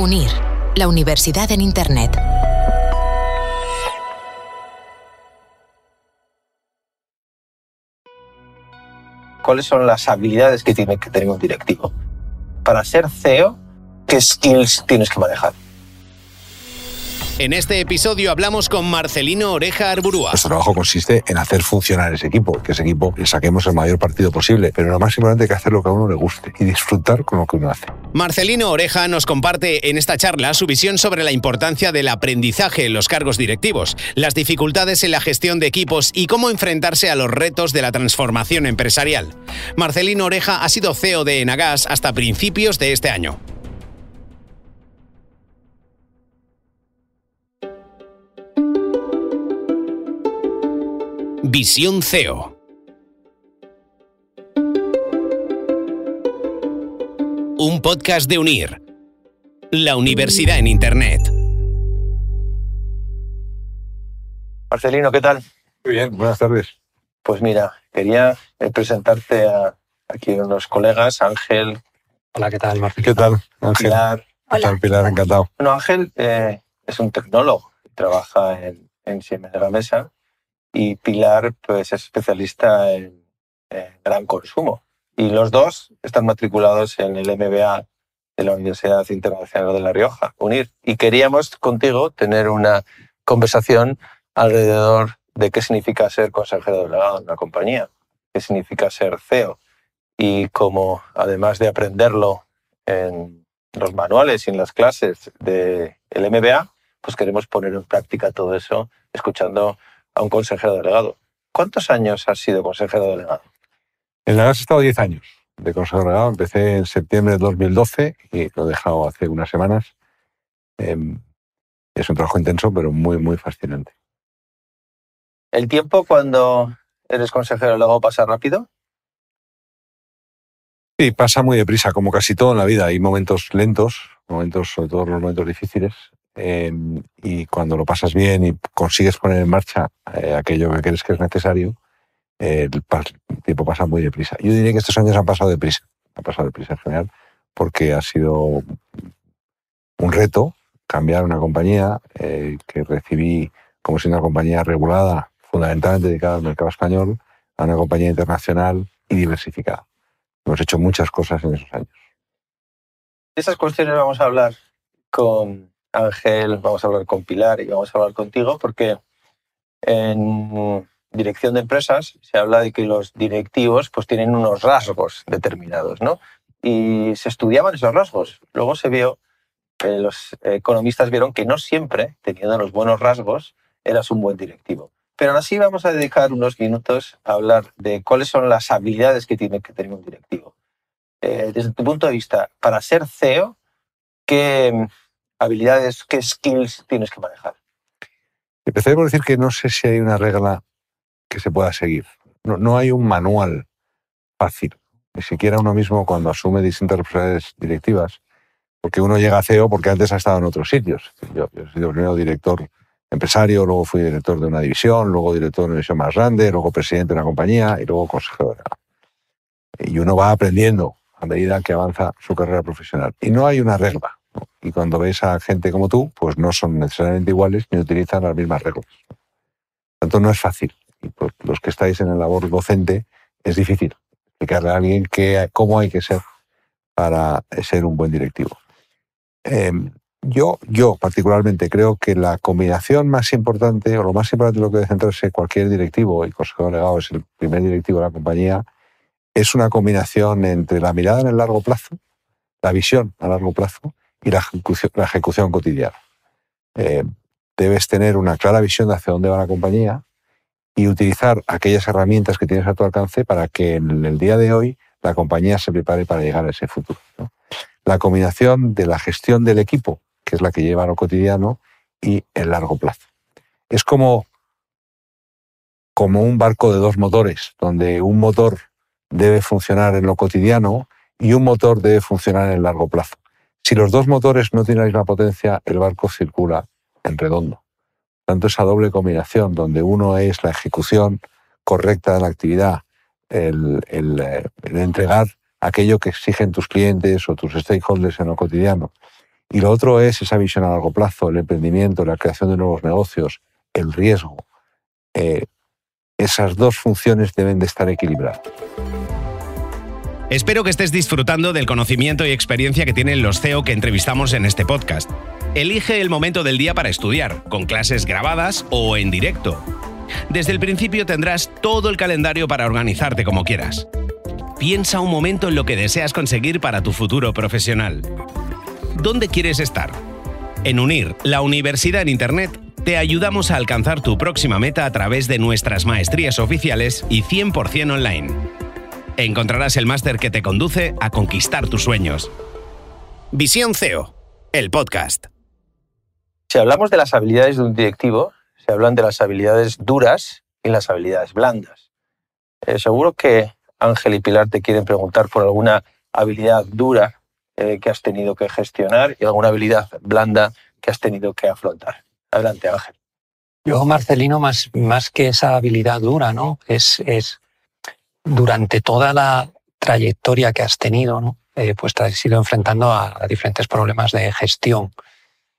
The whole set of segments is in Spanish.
UNIR, la universidad en Internet. ¿Cuáles son las habilidades que tiene que tener un directivo? Para ser CEO, ¿qué skills tienes que manejar? En este episodio hablamos con Marcelino Oreja Arburúa. Nuestro trabajo consiste en hacer funcionar ese equipo, que ese equipo le saquemos el mayor partido posible, pero lo más importante es que hacer lo que a uno le guste y disfrutar con lo que uno hace. Marcelino Oreja nos comparte en esta charla su visión sobre la importancia del aprendizaje en los cargos directivos, las dificultades en la gestión de equipos y cómo enfrentarse a los retos de la transformación empresarial. Marcelino Oreja ha sido CEO de Enagas hasta principios de este año. Visión CEO. Un podcast de Unir. La universidad en Internet. Marcelino, ¿qué tal? Muy bien, buenas tardes. Pues mira, quería eh, presentarte a aquí unos colegas, Ángel, Hola, ¿qué tal, Martín? ¿Qué tal, Ángel? Pilar. ¿Qué tal, Pilar? Encantado. Bueno, Ángel eh, es un tecnólogo, trabaja en, en Siemens de la Mesa y Pilar pues, es especialista en, en gran consumo. Y los dos están matriculados en el MBA de la Universidad Internacional de La Rioja, UNIR. Y queríamos contigo tener una conversación alrededor de qué significa ser consejero delegado en una compañía, qué significa ser CEO y cómo, además de aprenderlo en los manuales y en las clases del MBA, pues queremos poner en práctica todo eso escuchando a un consejero delegado. ¿Cuántos años has sido consejero delegado? En la has estado 10 años de consejero delegado. Empecé en septiembre de 2012 y lo he dejado hace unas semanas. Em, es un trabajo intenso, pero muy, muy fascinante. ¿El tiempo cuando eres consejero delegado pasa rápido? Sí, pasa muy deprisa, como casi todo en la vida. Hay momentos lentos, momentos, sobre todo los momentos difíciles, eh, y cuando lo pasas bien y consigues poner en marcha eh, aquello que crees que es necesario, eh, el, tiempo pasa muy deprisa. Yo diría que estos años han pasado deprisa, han pasado deprisa en general, porque ha sido un reto cambiar una compañía que recibí como siendo una compañía regulada, fundamentalmente dedicada al mercado español, a una compañía internacional y diversificada. Hemos hecho muchas cosas en esos años. De esas cuestiones vamos a hablar con Ángel, vamos a hablar con Pilar y vamos a hablar contigo porque en dirección de empresas se habla de que los directivos pues tienen unos rasgos determinados, ¿no? Y se estudiaban esos rasgos. Luego se vio, eh, los economistas vieron que no siempre, teniendo los buenos rasgos, eras un buen directivo. Pero aún así vamos a dedicar unos minutos a hablar de cuáles son las habilidades que tiene que tener un directivo. Eh, desde tu punto de vista, para ser CEO, ¿qué habilidades, qué skills tienes que manejar? Empecé por decir que no sé si hay una regla que se pueda seguir. No, no hay un manual fácil. Ni siquiera uno mismo cuando asume distintas responsabilidades directivas, porque uno llega a CEO porque antes ha estado en otros sitios. Yo, yo he sido primero director empresario, luego fui director de una división, luego director de una división más grande, luego presidente de una compañía y luego consejero. Y uno va aprendiendo a medida que avanza su carrera profesional. Y no hay una regla. Y cuando ves a gente como tú, pues no son necesariamente iguales ni utilizan las mismas reglas. Tanto, no es fácil. Y por los que estáis en el labor docente, es difícil explicarle a alguien que, cómo hay que ser para ser un buen directivo. Eh, yo, yo particularmente creo que la combinación más importante, o lo más importante en lo que debe centrarse cualquier directivo, y consejero delegado es el primer directivo de la compañía, es una combinación entre la mirada en el largo plazo, la visión a largo plazo y la ejecución, la ejecución cotidiana. Eh, debes tener una clara visión de hacia dónde va la compañía y utilizar aquellas herramientas que tienes a tu alcance para que en el día de hoy la compañía se prepare para llegar a ese futuro. La combinación de la gestión del equipo, que es la que lleva a lo cotidiano, y el largo plazo. Es como, como un barco de dos motores, donde un motor debe funcionar en lo cotidiano y un motor debe funcionar en el largo plazo. Si los dos motores no tienen la misma potencia, el barco circula en redondo. Tanto esa doble combinación, donde uno es la ejecución correcta de la actividad, el, el, el entregar aquello que exigen tus clientes o tus stakeholders en lo cotidiano, Y lo otro es esa visión a largo plazo, el emprendimiento, la creación de nuevos negocios, el riesgo. Eh, esas dos funciones deben de estar equilibradas. Espero que estés disfrutando del conocimiento y experiencia que tienen los CEO que entrevistamos en este podcast. Elige el momento del día para estudiar, con clases grabadas o en directo. Desde el principio tendrás todo el calendario para organizarte como quieras. Piensa un momento en lo que deseas conseguir para tu futuro profesional. ¿Dónde quieres estar? En Unir, la universidad en Internet, te ayudamos a alcanzar tu próxima meta a través de nuestras maestrías oficiales y 100% online encontrarás el máster que te conduce a conquistar tus sueños. Visión CEO, el podcast. Si hablamos de las habilidades de un directivo, se hablan de las habilidades duras y las habilidades blandas. Eh, seguro que Ángel y Pilar te quieren preguntar por alguna habilidad dura eh, que has tenido que gestionar y alguna habilidad blanda que has tenido que afrontar. Adelante, Ángel. Yo, Marcelino, más, más que esa habilidad dura, ¿no? Es, es durante toda la trayectoria que has tenido, ¿no? Eh, pues te has ido enfrentando a, diferentes problemas de gestión.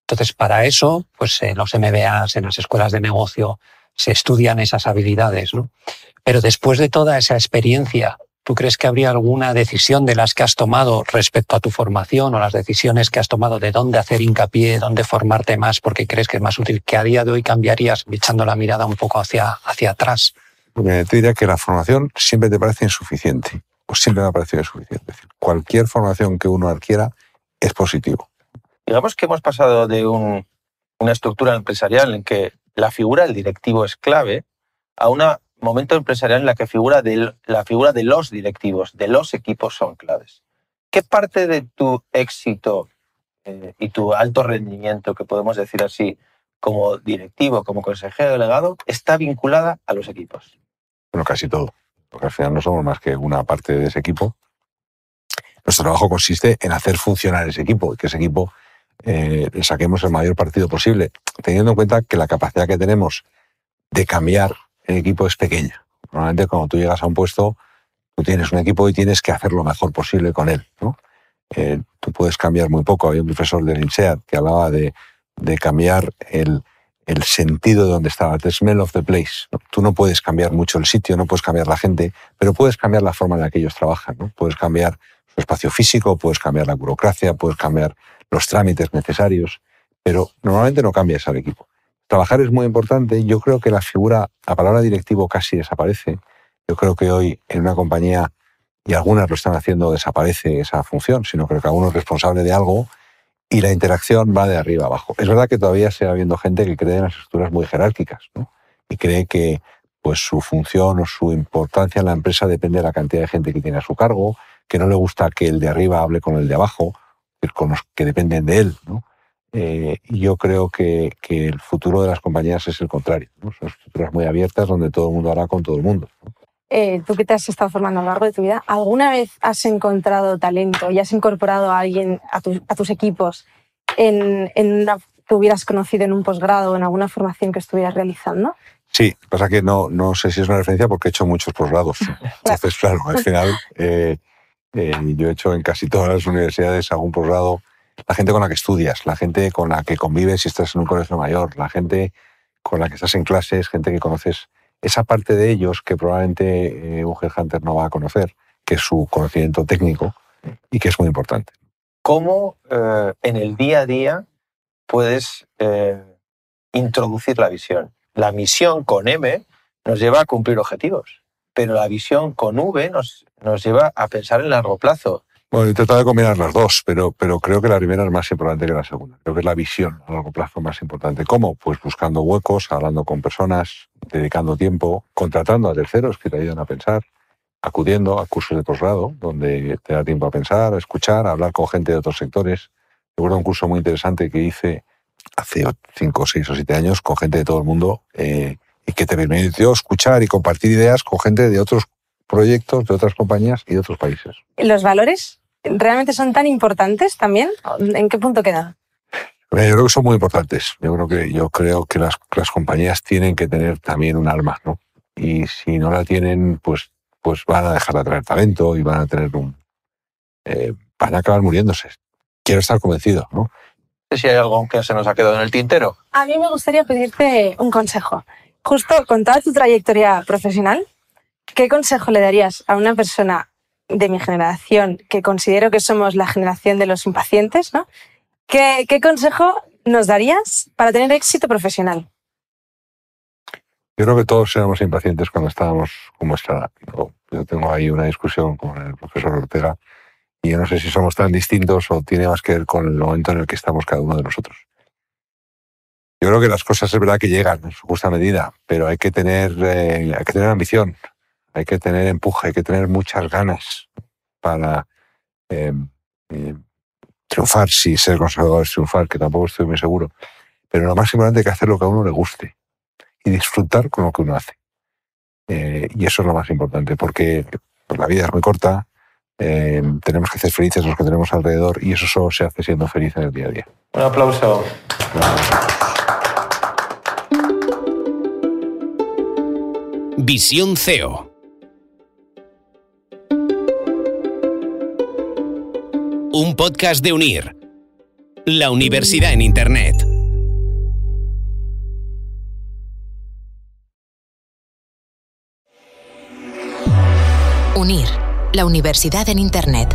Entonces, para eso, pues en los MBAs, en las escuelas de negocio, se estudian esas habilidades. ¿no? Pero después de toda esa experiencia, ¿tú crees que habría alguna decisión de las que has tomado respecto a tu formación o las decisiones que has tomado de dónde hacer hincapié, dónde formarte más, porque crees que es más útil, que a día de hoy cambiarías echando la mirada un poco hacia, hacia atrás? Te diría que la formación siempre te parece insuficiente, o siempre me ha parecido insuficiente. Es decir, cualquier formación que uno adquiera es positivo. Digamos que hemos pasado de una estructura empresarial en que la figura del directivo es clave a un momento empresarial en la que la figura de los directivos, de los equipos son claves. ¿Qué parte de tu éxito eh, y tu alto rendimiento, que podemos decir así, como directivo, como consejero delegado, está vinculada a los equipos? Bueno, casi todo, porque al final no somos más que una parte de ese equipo. Nuestro trabajo consiste en hacer funcionar ese equipo y que ese equipo eh, le saquemos el mayor partido posible, teniendo en cuenta que la capacidad que tenemos de cambiar el equipo es pequeña. Normalmente cuando tú llegas a un puesto, tú tienes un equipo y tienes que hacer lo mejor posible con él. ¿no? Eh, tú puedes cambiar muy poco. Había un profesor de INSEAD que hablaba de, de cambiar el, el sentido de donde estaba, the smell of the place. Tú no puedes cambiar mucho el sitio, no puedes cambiar la gente, pero puedes cambiar la forma en la que ellos trabajan. ¿no? Puedes cambiar su espacio físico, puedes cambiar la burocracia, puedes cambiar los trámites necesarios, pero normalmente no cambias al equipo. Trabajar es muy importante. Yo creo que la figura, la palabra directivo casi desaparece. Yo creo que hoy en una compañía, y algunas lo están haciendo, desaparece esa función, sino creo que cada uno es responsable de algo y la interacción va de arriba abajo. Es verdad que todavía sigue habiendo gente que cree en las estructuras muy jerárquicas ¿no? y cree que pues, su función o su importancia en la empresa depende de la cantidad de gente que tiene a su cargo, que no le gusta que el de arriba hable con el de abajo, con los que dependen de él. ¿no? Eh, yo creo que, que, el futuro de las compañías es el contrario. ¿no? Son estructuras muy abiertas donde todo el mundo hará con todo el mundo. Eh, tú que te has estado formando a lo largo de tu vida, ¿alguna vez has encontrado talento y has incorporado a alguien a, tus equipos en, una, que hubieras conocido en un posgrado o en alguna formación que estuvieras realizando? Sí, pasa que no, no sé si es una referencia porque he hecho muchos posgrados. Entonces, claro, al final eh, eh, yo he hecho en casi todas las universidades algún posgrado. La gente con la que estudias, la gente con la que convives si estás en un colegio mayor, la gente con la que estás en clases, gente que conoces esa parte de ellos que probablemente eh, un headhunter no va a conocer, que es su conocimiento técnico y que es muy importante. ¿Cómo eh, en el día a día puedes eh, introducir la visión? La misión con M nos lleva a cumplir objetivos, pero la visión con V nos, nos lleva a pensar en largo plazo. Bueno, he tratado de combinar las dos, pero, pero creo que la primera es más importante que la segunda. Creo que es la visión a largo plazo más importante. ¿Cómo? Pues buscando huecos, hablando con personas, dedicando tiempo, contratando a terceros que te ayudan a pensar, acudiendo a cursos de posgrado, donde te da tiempo a pensar, a escuchar, a hablar con gente de otros sectores. Recuerdo un curso muy interesante que hice hace cinco, seis o siete años con gente de todo el mundo eh, y que te permitió escuchar y compartir ideas con gente de otros proyectos, de otras compañías y de otros países. ¿Los valores realmente son tan importantes también? ¿En qué punto quedan? Yo creo que son muy importantes. Yo creo que, yo creo que las, las compañías tienen que tener también un alma, ¿no? Y si no la tienen, pues, pues van a dejar de atraer talento y van a tener un... Eh, van a acabar muriéndose. Quiero estar convencido, ¿no? sé si hay algo que se nos ha quedado en el tintero. A mí me gustaría pedirte un consejo. Justo con toda tu trayectoria profesional, ¿qué consejo le darías a una persona de mi generación, que considero que somos la generación de los impacientes, ¿no? ¿Qué, consejo nos darías para tener éxito profesional? Yo creo que todos éramos impacientes cuando estábamos como. Yo, yo tengo ahí una discusión con el profesor Ortega y yo no sé si somos tan distintos o tiene más que ver con el momento en el que estamos cada uno de nosotros. Yo creo que las cosas es verdad que llegan en su justa medida, pero hay que tener, eh, hay que tener ambición, hay que tener empuje, hay que tener muchas ganas para eh, eh, triunfar, si ser conservador es triunfar, que tampoco estoy muy seguro. Pero lo más importante es que hacer lo que a uno le guste y disfrutar con lo que uno hace. Eh, y eso es lo más importante, porque pues, la vida es muy corta, eh, tenemos que ser felices los que tenemos alrededor y eso solo se hace siendo feliz en el día a día. Un aplauso. Visión CEO. Un podcast de Unir. La universidad en Internet. Unir, la universidad en Internet.